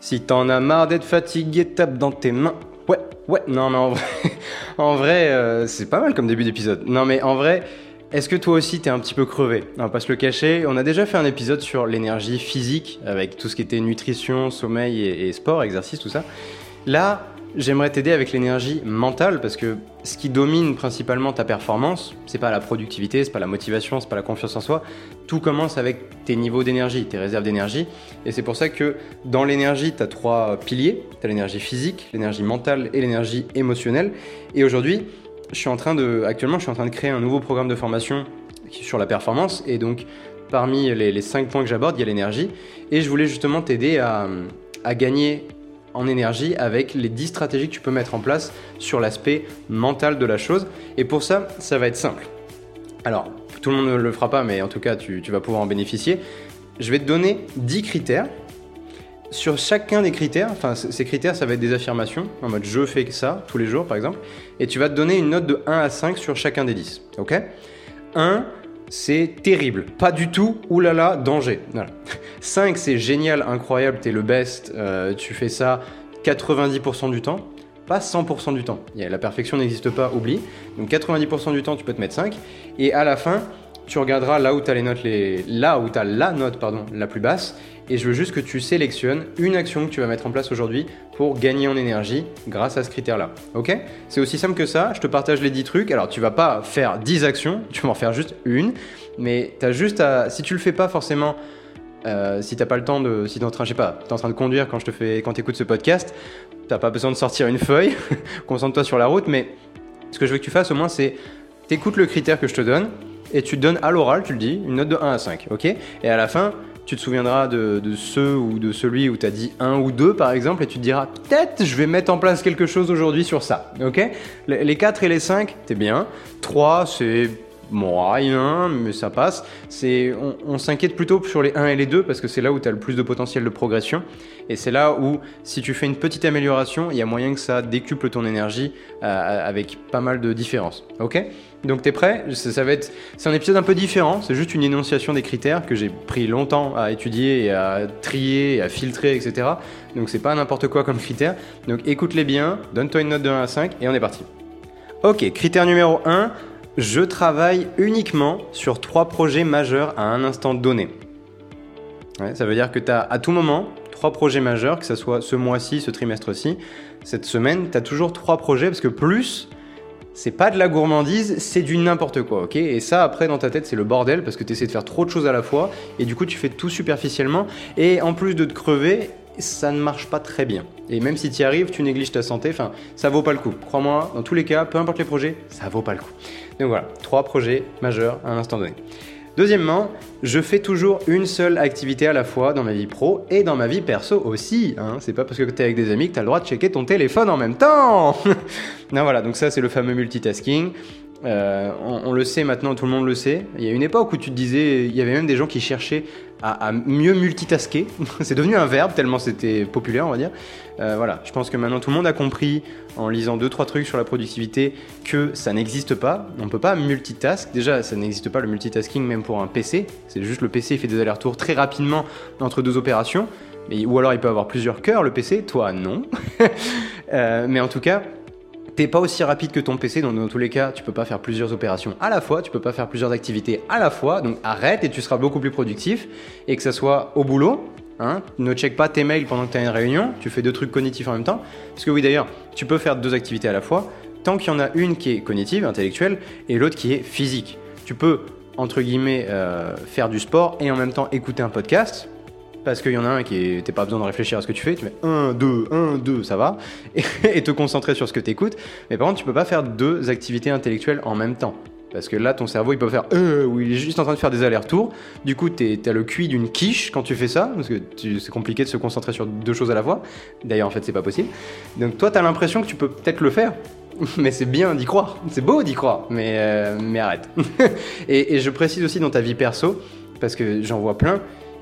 Si t'en as marre d'être fatigué, tape dans tes mains. Ouais, ouais, non mais en vrai, en vrai euh, c'est pas mal comme début d'épisode. Non mais en vrai, est-ce que toi aussi t'es un petit peu crevé? On va pas se le cacher, on a déjà fait un épisode sur l'énergie physique, avec tout ce qui était nutrition, sommeil et, et sport, exercice, tout ça. Là, J'aimerais t'aider avec l'énergie mentale parce que ce qui domine principalement ta performance, c'est pas la productivité, c'est pas la motivation, c'est pas la confiance en soi. Tout commence avec tes niveaux d'énergie, tes réserves d'énergie. Et c'est pour ça que dans l'énergie, tu as trois piliers. Tu as l'énergie physique, l'énergie mentale et l'énergie émotionnelle. Et aujourd'hui, je suis en train de, actuellement, je suis en train de créer un nouveau programme de formation sur la performance. Et donc, parmi les, cinq points que j'aborde, il y a l'énergie. Et je voulais justement t'aider à gagner en énergie avec les 10 stratégies que tu peux mettre en place sur l'aspect mental de la chose. Et pour ça, ça va être simple. Alors, tout le monde ne le fera pas, mais en tout cas, tu, vas pouvoir en bénéficier. Je vais te donner 10 critères. Sur chacun des critères, enfin ces critères, ça va être des affirmations, en mode je fais ça tous les jours par exemple, et tu vas te donner une note de 1 à 5 sur chacun des 10. Ok? 1, c'est terrible. Pas du tout, oulala, danger. 5, c'est génial, incroyable, t'es le best, euh, tu fais ça 90% du temps, pas 100% du temps. La perfection n'existe pas, oublie. Donc 90% du temps, tu peux te mettre 5. Et à la fin, tu regarderas là où tu as les notes les là où as la note pardon, la plus basse et je veux juste que tu sélectionnes une action que tu vas mettre en place aujourd'hui pour gagner en énergie grâce à ce critère-là. OK? C'est aussi simple que ça, je te partage les 10 trucs. Alors, tu vas pas faire 10 actions, tu vas en faire juste une, mais tu as juste à si tu le fais pas forcément euh, si t'as pas le temps de, si t'es en train, je pas, t'es en train de conduire quand je te fais, quand t'écoutes ce podcast, t'as pas besoin de sortir une feuille, concentre-toi sur la route, mais ce que je veux que tu fasses au moins, c'est t'écoutes le critère que je te donne, et tu te donnes à l'oral, tu le dis, une note de 1 à 5, ok? Et à la fin, tu te souviendras de, de ceux ou de celui où tu as dit 1 ou 2 par exemple, et tu te diras peut-être je vais mettre en place quelque chose aujourd'hui sur ça, ok? Les 4 et les 5, t'es bien. 3, c'est moyen, mais ça passe. On, s'inquiète plutôt sur les 1 et les 2 parce que c'est là où tu as le plus de potentiel de progression. Et c'est là où, si tu fais une petite amélioration, il y a moyen que ça décuple ton énergie euh, avec pas mal de différences. Ok? Donc t'es prêt? Ça, va être, C'est un épisode un peu différent, c'est juste une énonciation des critères que j'ai pris longtemps à étudier et à trier à filtrer, etc. Donc c'est pas n'importe quoi comme critère. Donc écoute-les bien, donne-toi une note de 1 à 5 et on est parti. Ok, critère numéro 1, je travaille uniquement sur trois projets majeurs à un instant donné. ça veut dire que tu as à tout moment trois projets majeurs, que ce soit ce mois-ci, ce trimestre-ci, cette semaine, tu as toujours trois projets parce que plus, c'est pas de la gourmandise, c'est du n'importe quoi, Et ça, après, dans ta tête, c'est le bordel parce que tu essaies de faire trop de choses à la fois et du coup, tu fais tout superficiellement. Et en plus de te crever, ça ne marche pas très bien. Et même si tu y arrives, tu négliges ta santé, enfin, ça vaut pas le coup. Crois-moi, dans tous les cas, peu importe les projets, ça vaut pas le coup. Donc voilà, trois projets majeurs à un instant donné. Deuxièmement, je fais toujours une seule activité à la fois dans ma vie pro et dans ma vie perso aussi. Hein. C'est pas parce que tu es avec des amis que tu as le droit de checker ton téléphone en même temps. non voilà, donc ça c'est le fameux multitasking. Euh, on, le sait maintenant, tout le monde le sait. Il y a une époque où tu te disais, il y avait même des gens qui cherchaient à, mieux multitasker. c'est devenu un verbe tellement c'était populaire, on va dire. Euh, voilà, je pense que maintenant tout le monde a compris en lisant deux trois trucs sur la productivité que ça n'existe pas. On peut pas multitask. Déjà, ça n'existe pas le multitasking même pour un PC. C'est juste le PC fait des allers-retours très rapidement entre deux opérations. Ou alors il peut avoir plusieurs cœurs le PC. Toi, non. Euh, mais en tout cas t'es pas aussi rapide que ton PC, donc dans tous les cas, tu peux pas faire plusieurs opérations à la fois, tu peux pas faire plusieurs activités à la fois, donc arrête et tu seras beaucoup plus productif, et que ça soit au boulot, hein, ne check pas tes mails pendant que tu as une réunion, tu fais deux trucs cognitifs en même temps, parce que oui d'ailleurs, tu peux faire deux activités à la fois, tant qu'il y en a une qui est cognitive, intellectuelle, et l'autre qui est physique. Tu peux, entre guillemets, euh, faire du sport et en même temps écouter un podcast, parce qu'il y en a un qui est, t'as pas besoin de réfléchir à ce que tu fais, tu mets 1, 2, 1, 2, ça va, et, te concentrer sur ce que tu écoutes. Mais par contre, tu peux pas faire deux activités intellectuelles en même temps. Parce que là, ton cerveau, il peut faire euh, ou il est juste en train de faire des allers-retours. Du coup, tu as le cuit d'une quiche quand tu fais ça, parce que c'est compliqué de se concentrer sur deux choses à la fois. D'ailleurs, en fait, c'est pas possible. Donc, toi, tu as l'impression que tu peux peut-être le faire, mais c'est bien d'y croire. C'est beau d'y croire, mais, euh, mais arrête. et je précise aussi dans ta vie perso, parce que j'en vois plein,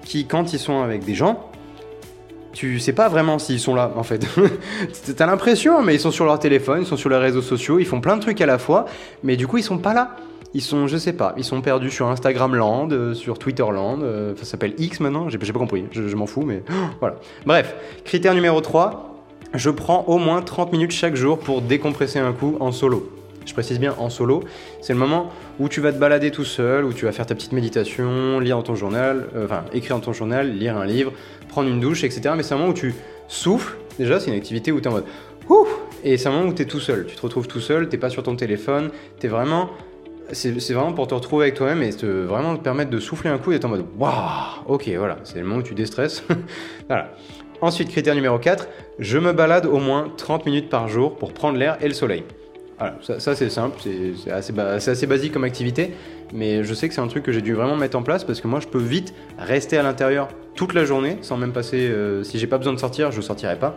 qui, quand ils sont avec des gens, tu sais pas vraiment s'ils sont là en fait. T'as l'impression, mais ils sont sur leur téléphone, ils sont sur les réseaux sociaux, ils font plein de trucs à la fois, mais du coup ils sont pas là. ils sont, je sais pas, ils sont perdus sur Instagram Land, euh, sur Twitter Land, euh, ça s'appelle X maintenant, j'ai pas compris, je, m'en fous, mais voilà. Bref, critère numéro 3, je prends au moins 30 minutes chaque jour pour décompresser un coup en solo. Je précise bien en solo, c'est le moment où tu vas te balader tout seul, où tu vas faire ta petite méditation, lire dans ton journal, euh, enfin écrire dans ton journal, lire un livre, prendre une douche, etc. Mais c'est un moment où tu souffles, déjà c'est une activité où tu es en mode Ouh et c'est un moment où tu es tout seul, tu te retrouves tout seul, t'es pas sur ton téléphone, tu es vraiment c'est vraiment pour te retrouver avec toi-même et te, vraiment te permettre de souffler un coup et d'être en mode waouh, ok, voilà, c'est le moment où tu déstresses. voilà. Ensuite, critère numéro 4, je me balade au moins 30 minutes par jour pour prendre l'air et le soleil. Voilà, ça, c'est simple, c'est assez, basique comme activité, mais je sais que c'est un truc que j'ai dû vraiment mettre en place parce que moi je peux vite rester à l'intérieur toute la journée sans même passer. Euh, si j'ai pas besoin de sortir, je sortirai pas.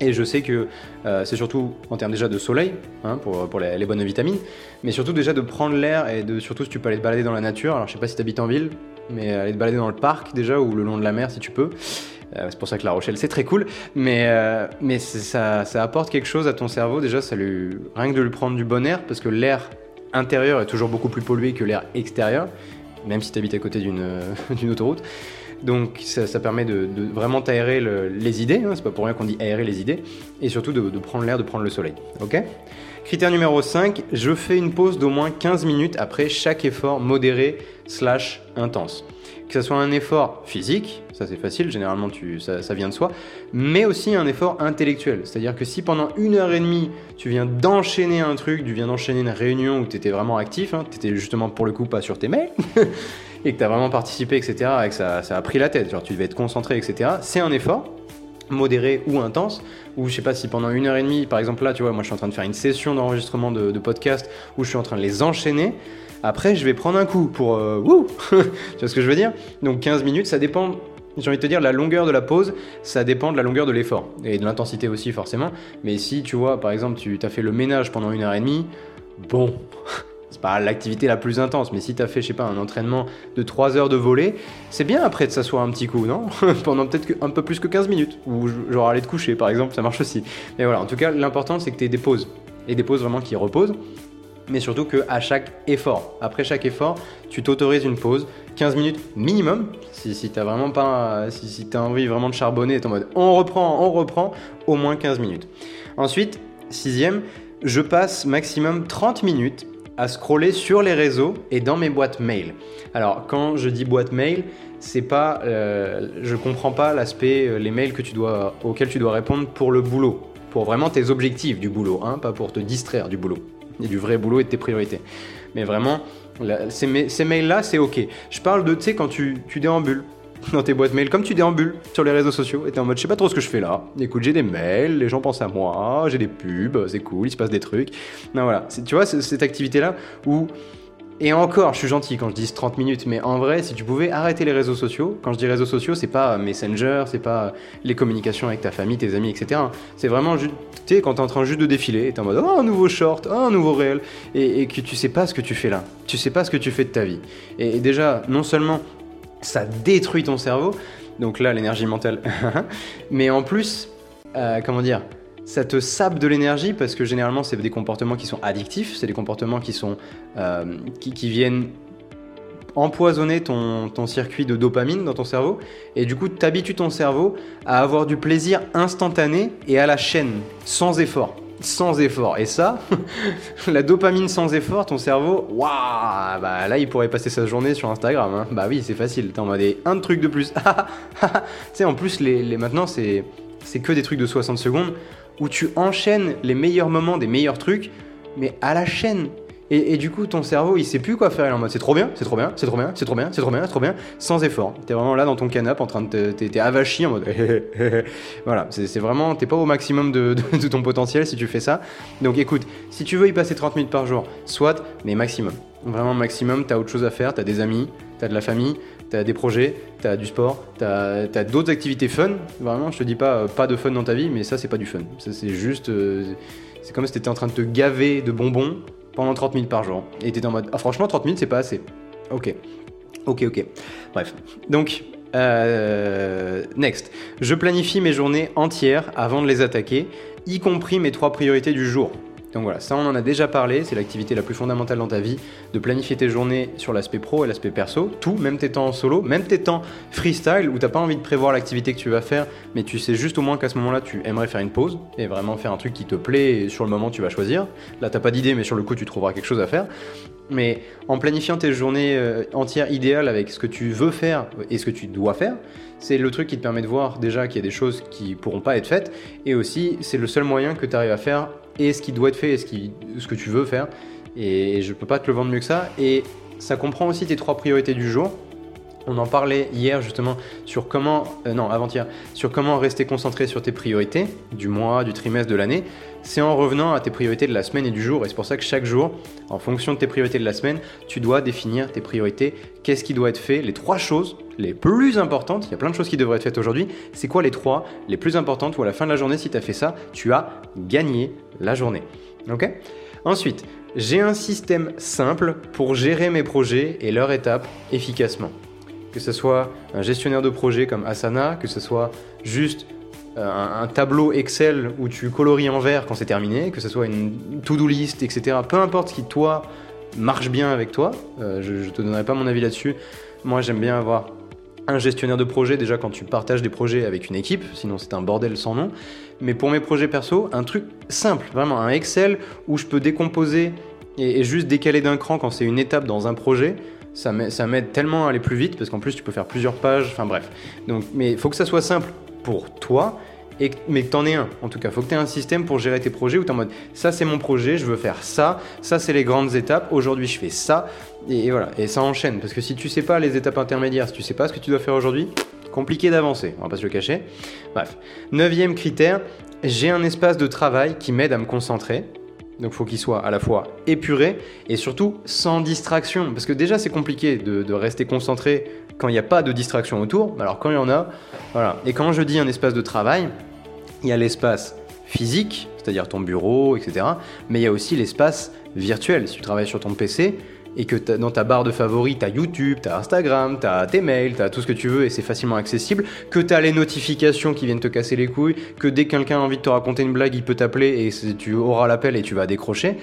Et je sais que euh, c'est surtout en termes déjà de soleil, hein, pour, pour les, bonnes vitamines, mais surtout déjà de prendre l'air et de surtout si tu peux aller te balader dans la nature. Alors je sais pas si tu habites en ville, mais aller te balader dans le parc déjà ou le long de la mer si tu peux. Euh, c'est pour ça que La Rochelle c'est très cool, mais, euh, ça, apporte quelque chose à ton cerveau. Déjà, rien que de lui prendre du bon air, parce que l'air intérieur est toujours beaucoup plus pollué que l'air extérieur, même si tu habites à côté d'une autoroute. Donc ça, permet de, vraiment t'aérer les idées, hein, c'est pas pour rien qu'on dit aérer les idées, et surtout de, prendre l'air, de prendre le soleil. Ok? Critère numéro 5, je fais une pause d'au moins 15 minutes après chaque effort modéré slash intense. Que ce soit un effort physique, ça c'est facile, généralement tu, ça, vient de soi, mais aussi un effort intellectuel. C'est-à-dire que si pendant une heure et demie tu viens d'enchaîner un truc, tu viens d'enchaîner une réunion où tu étais vraiment actif, hein, tu étais justement pour le coup pas sur tes mails, et que tu as vraiment participé, etc., et que ça, ça, a pris la tête, genre tu devais être concentré, etc., c'est un effort modéré ou intense, ou je sais pas si pendant une heure et demie, par exemple là, tu vois, moi je suis en train de faire une session d'enregistrement de, de podcast où je suis en train de les enchaîner, après je vais prendre un coup pour euh, wouh Tu vois ce que je veux dire? Donc 15 minutes, ça dépend j'ai envie de te dire, la longueur de la pause, ça dépend de la longueur de l'effort et de l'intensité aussi forcément. Mais si tu vois, par exemple, tu as fait le ménage pendant une heure et demie, bon, c'est pas l'activité la plus intense, mais si tu as fait, je sais pas, un entraînement de 3 heures de volée, c'est bien après de s'asseoir un petit coup, non Pendant peut-être un peu plus que 15 minutes, ou genre aller te coucher par exemple, ça marche aussi. Mais voilà, en tout cas, l'important c'est que tu aies des pauses, et des pauses vraiment qui reposent, mais surtout qu'à chaque effort, après chaque effort, tu t'autorises une pause, 15 minutes minimum, si, si t'as vraiment pas, si, si as envie vraiment de charbonner, et en mode on reprend, on reprend, au moins 15 minutes. Ensuite, sixième, je passe maximum 30 minutes à scroller sur les réseaux et dans mes boîtes mail. Alors quand je dis boîte mail, c'est pas, euh, je comprends pas l'aspect euh, les mails que tu dois, auxquels tu dois répondre pour le boulot, pour vraiment tes objectifs du boulot, hein, pas pour te distraire du boulot et du vrai boulot et de tes priorités. Mais vraiment, ces, mails-là, c'est ok. Je parle de, tu sais, quand tu, déambules dans tes boîtes mail comme tu déambules sur les réseaux sociaux et t'es en mode je sais pas trop ce que je fais là. Écoute, j'ai des mails, les gens pensent à moi, j'ai des pubs, c'est cool, il se passe des trucs. Non voilà, tu vois cette activité là où et encore, je suis gentil quand je dis 30 minutes, mais en vrai, si tu pouvais arrêter les réseaux sociaux, quand je dis réseaux sociaux, c'est pas Messenger, c'est pas les communications avec ta famille, tes amis, etc. C'est vraiment, tu sais, quand t'es en train juste de défiler, t'es en mode, oh, un nouveau short, oh, un nouveau réel, et, que tu sais pas ce que tu fais là, tu sais pas ce que tu fais de ta vie. et déjà, non seulement ça détruit ton cerveau. Donc là, l'énergie mentale. Mais en plus, euh, comment dire ça te sape de l'énergie parce que généralement c'est des comportements qui sont addictifs, c'est des comportements qui sont euh, qui, viennent empoisonner ton, circuit de dopamine dans ton cerveau et du coup tu habitues ton cerveau à avoir du plaisir instantané et à la chaîne sans effort sans effort. Et ça, la dopamine sans effort, ton cerveau, waouh, bah là il pourrait passer sa journée sur Instagram. Hein. Bah oui, c'est facile. T'es en mode un truc de plus. tu sais, en plus, les maintenant c'est c'est que des trucs de 60 secondes où tu enchaînes les meilleurs moments des meilleurs trucs, mais à la chaîne. Et, du coup, ton cerveau, il sait plus quoi faire. Il est en mode c'est trop bien, c'est trop bien, c'est trop bien, c'est trop bien, c'est trop bien, c'est trop bien, sans effort. T'es vraiment là dans ton canapé en train de t'es avachi en mode voilà. C'est vraiment, t'es pas au maximum de, ton potentiel si tu fais ça. Donc écoute, si tu veux y passer 30 minutes par jour, soit, mais maximum. Vraiment maximum, t'as autre chose à faire, t'as des amis, t'as de la famille, t'as des projets, t'as du sport, t'as as, d'autres activités fun. Vraiment, je te dis pas euh, pas de fun dans ta vie, mais ça c'est pas du fun. Ça c'est juste, euh, c'est comme si t'étais en train de te gaver de bonbons pendant 30 minutes par jour. Et t'es en mode, ah franchement 30 minutes c'est pas assez. Ok. Ok, ok. Bref. Donc, euh, next. Je planifie mes journées entières avant de les attaquer, y compris mes trois priorités du jour. Donc voilà, ça on en a déjà parlé, c'est l'activité la plus fondamentale dans ta vie, de planifier tes journées sur l'aspect pro et l'aspect perso, tout, même tes temps solo, même tes temps freestyle où t'as pas envie de prévoir l'activité que tu vas faire, mais tu sais juste au moins qu'à ce moment-là tu aimerais faire une pause et vraiment faire un truc qui te plaît sur le moment tu vas choisir. Là t'as pas d'idée mais sur le coup tu trouveras quelque chose à faire. Mais en planifiant tes journées euh, entières idéales avec ce que tu veux faire et ce que tu dois faire, c'est le truc qui te permet de voir déjà qu'il y a des choses qui pourront pas être faites et aussi c'est le seul moyen que tu arrives à faire et ce qui doit être fait et ce, qui, ce que tu veux faire. Et je peux pas te le vendre mieux que ça. Et ça comprend aussi tes trois priorités du jour. On en parlait hier justement sur comment, euh, non avant-hier, sur comment rester concentré sur tes priorités du mois, du trimestre, de l'année. C'est en revenant à tes priorités de la semaine et du jour. Et c'est pour ça que chaque jour, en fonction de tes priorités de la semaine, tu dois définir tes priorités. Qu'est-ce qui doit être fait? Les trois choses les plus importantes. Il y a plein de choses qui devraient être faites aujourd'hui. C'est quoi les trois les plus importantes Ou à la fin de la journée, si tu as fait ça, tu as gagné la journée. Ok? Ensuite, j'ai un système simple pour gérer mes projets et leurs étapes efficacement que ce soit un gestionnaire de projet comme Asana, que ce soit juste euh, un, tableau Excel où tu coloris en vert quand c'est terminé, que ce soit une to-do list, etc. Peu importe ce qui, toi, marche bien avec toi, euh, je ne te donnerai pas mon avis là-dessus. Moi, j'aime bien avoir un gestionnaire de projet déjà quand tu partages des projets avec une équipe, sinon c'est un bordel sans nom. Mais pour mes projets perso, un truc simple, vraiment un Excel où je peux décomposer et juste décaler d'un cran quand c'est une étape dans un projet ça m'aide tellement à aller plus vite parce qu'en plus tu peux faire plusieurs pages, enfin bref. Donc, mais il faut que ça soit simple pour toi, et, mais que tu en aies un en tout cas. Il faut que tu aies un système pour gérer tes projets où tu es en mode ça c'est mon projet, je veux faire ça, ça c'est les grandes étapes, aujourd'hui je fais ça, et, voilà, et ça enchaîne. Parce que si tu sais pas les étapes intermédiaires, si tu sais pas ce que tu dois faire aujourd'hui, compliqué d'avancer, on va pas se le cacher. Bref. Neuvième critère, j'ai un espace de travail qui m'aide à me concentrer. Donc il faut qu'il soit à la fois épuré et surtout sans distraction. Parce que déjà c'est compliqué de, rester concentré quand il n'y a pas de distraction autour. Alors quand il y en a, voilà. Et quand je dis un espace de travail, il y a l'espace physique, c'est-à-dire ton bureau, etc. Mais il y a aussi l'espace virtuel. Si tu travailles sur ton PC, et que dans ta barre de favoris, tu as YouTube, tu as Instagram, tu as tes mails, tu as tout ce que tu veux et c'est facilement accessible, que tu as les notifications qui viennent te casser les couilles, que dès que quelqu'un a envie de te raconter une blague, il peut t'appeler et tu auras l'appel et tu vas décrocher.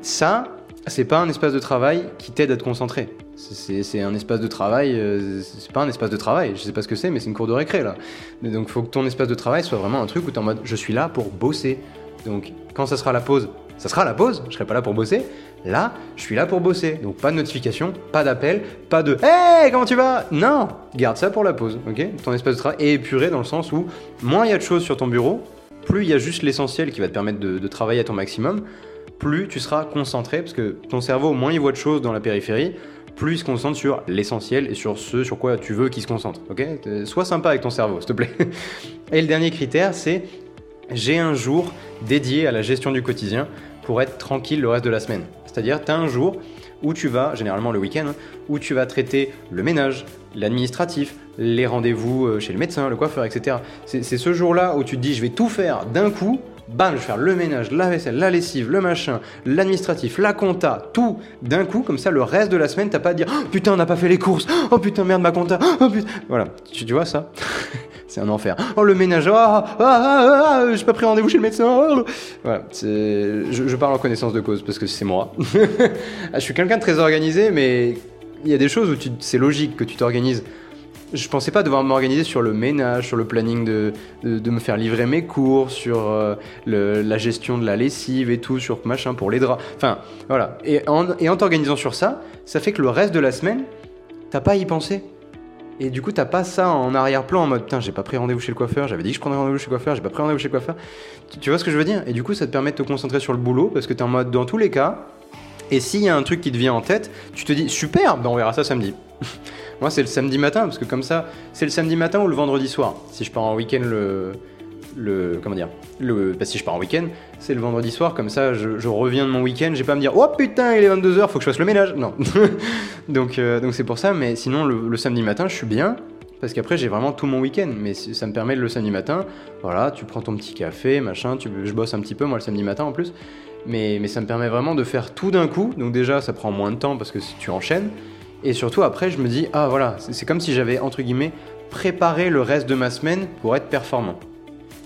Ça, c'est pas un espace de travail qui t'aide à te concentrer. C'est un espace de travail, euh, c'est pas un espace de travail, je sais pas ce que c'est, mais c'est une cour de récré là. Donc faut que ton espace de travail soit vraiment un truc où tu en mode je suis là pour bosser. Donc quand ça sera la pause, ça sera la pause, je serai pas là pour bosser. Là, je suis là pour bosser. Donc pas de notification, pas d'appel, pas de Hey, comment tu vas? Non Garde ça pour la pause, ok? Ton espace de travail est épuré dans le sens où moins il y a de choses sur ton bureau, plus il y a juste l'essentiel qui va te permettre de, travailler à ton maximum, plus tu seras concentré parce que ton cerveau, moins il voit de choses dans la périphérie, plus il se concentre sur l'essentiel et sur ce sur quoi tu veux qu'il se concentre. Ok? Sois sympa avec ton cerveau, s'il te plaît. Et le dernier critère, c'est j'ai un jour dédié à la gestion du quotidien pour être tranquille le reste de la semaine. C'est-à-dire, tu as un jour où tu vas, généralement le week-end, où tu vas traiter le ménage, l'administratif, les rendez-vous euh, chez le médecin, le coiffeur, etc. C'est ce jour-là où tu te dis, je vais tout faire d'un coup. Bam, je vais faire le ménage, la vaisselle, la lessive, le machin, l'administratif, la compta, tout d'un coup, comme ça le reste de la semaine, t'as pas à dire oh, putain, on n'a pas fait les courses, oh putain, merde, ma compta, oh putain. Voilà, tu vois ça? C'est un enfer. Oh, le ménage, ah, ah, ah, ah j'ai pas pris rendez-vous chez le médecin. Voilà, je, je, parle en connaissance de cause parce que c'est moi. je suis quelqu'un de très organisé, mais il y a des choses où c'est logique que tu t'organises. Je pensais pas devoir m'organiser sur le ménage, sur le planning de, de, me faire livrer mes cours, sur euh, la gestion de la lessive et tout, sur machin pour les draps. Enfin, voilà. Et en, et en t'organisant sur ça, ça fait que le reste de la semaine, t'as pas à y penser. Et du coup, t'as pas ça en arrière-plan en mode putain, j'ai pas pris rendez-vous chez le coiffeur, j'avais dit que je prendrais rendez-vous chez le coiffeur, j'ai pas pris rendez-vous chez le coiffeur. Tu, vois ce que je veux dire? Et du coup, ça te permet de te concentrer sur le boulot parce que t'es en mode dans tous les cas. Et s'il y a un truc qui te vient en tête, tu te dis super, ben on verra ça samedi. Moi, c'est le samedi matin parce que comme ça, c'est le samedi matin ou le vendredi soir. Si je pars en week-end le le comment dire le bah, si je pars en week-end c'est le vendredi soir comme ça je, reviens de mon week-end j'ai pas à me dire oh putain il est 22h faut que je fasse le ménage. Non. Donc euh, donc c'est pour ça mais sinon le, samedi matin je suis bien parce qu'après j'ai vraiment tout mon week-end. Mais ça me permet le samedi matin voilà tu prends ton petit café machin tu je bosse un petit peu moi le samedi matin en plus. Mais ça me permet vraiment de faire tout d'un coup. Donc déjà ça prend moins de temps parce que tu enchaînes. Et surtout après je me dis ah voilà c'est comme si j'avais entre guillemets préparé le reste de ma semaine pour être performant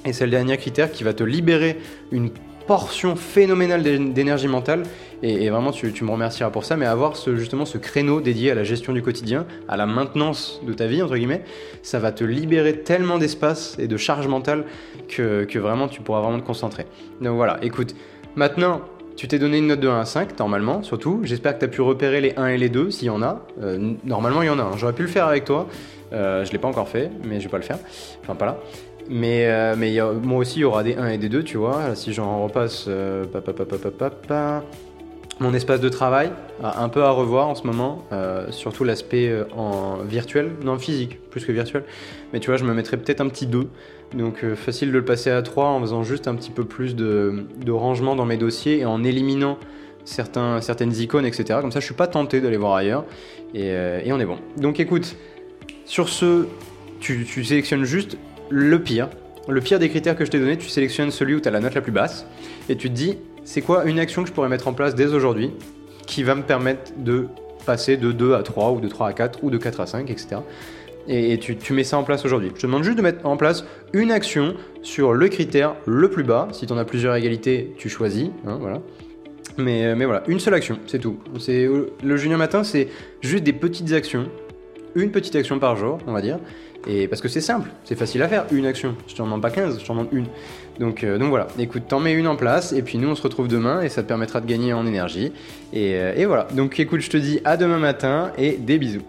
et c'est le dernier critère qui va te libérer une portion phénoménale d'énergie mentale. Et, vraiment, tu, me remercieras pour ça. Mais avoir justement ce créneau dédié à la gestion du quotidien, à la maintenance de ta vie, entre guillemets, ça va te libérer tellement d'espace et de charge mentale que, vraiment tu pourras vraiment te concentrer. Donc voilà, écoute, maintenant, tu t'es donné une note de 1 à 5, normalement, surtout. J'espère que tu as pu repérer les 1 et les 2, s'il y en a. Euh, normalement, il y en a. J'aurais pu le faire avec toi. Euh, je ne l'ai pas encore fait, mais je vais pas le faire. Enfin, pas là. Mais, euh, mais moi aussi, il y aura des 1 et des 2, tu vois. si j'en repasse... mon espace de travail un peu à revoir en ce moment, surtout l'aspect en virtuel, non physique, plus que virtuel. Mais tu vois, je me mettrais peut-être un petit 2 donc euh, facile de le passer à 3 en faisant juste un petit peu plus de, rangement dans mes dossiers et en éliminant certains, certaines icônes, etc. Comme ça, je suis pas tenté d'aller voir ailleurs euh, et, on est bon. Donc écoute, sur ce, tu, sélectionnes juste le pire. Le pire des critères que je t'ai donné, tu sélectionnes celui où tu as la note la plus basse et tu te dis, c'est quoi une action que je pourrais mettre en place dès aujourd'hui qui va me permettre de passer de 2 à 3 ou de 3 à 4 ou de 4 à 5, etc et, tu, mets ça en place aujourd'hui. Je te demande juste de mettre en place une action sur le critère le plus bas. Si tu en as plusieurs égalités, tu choisis. Hein, voilà. Mais, mais, voilà, une seule action, c'est tout. C'est, le junior matin, c'est juste des petites actions. Une petite action par jour, on va dire. Et parce que c'est simple, c'est facile à faire, une action. Je t'en demande pas 15, je t'en demande une. Donc, euh, donc voilà, écoute, t'en mets une en place, et puis nous on se retrouve demain, et ça te permettra de gagner en énergie. Et, euh, et voilà, donc écoute, je te dis à demain matin, et des bisous.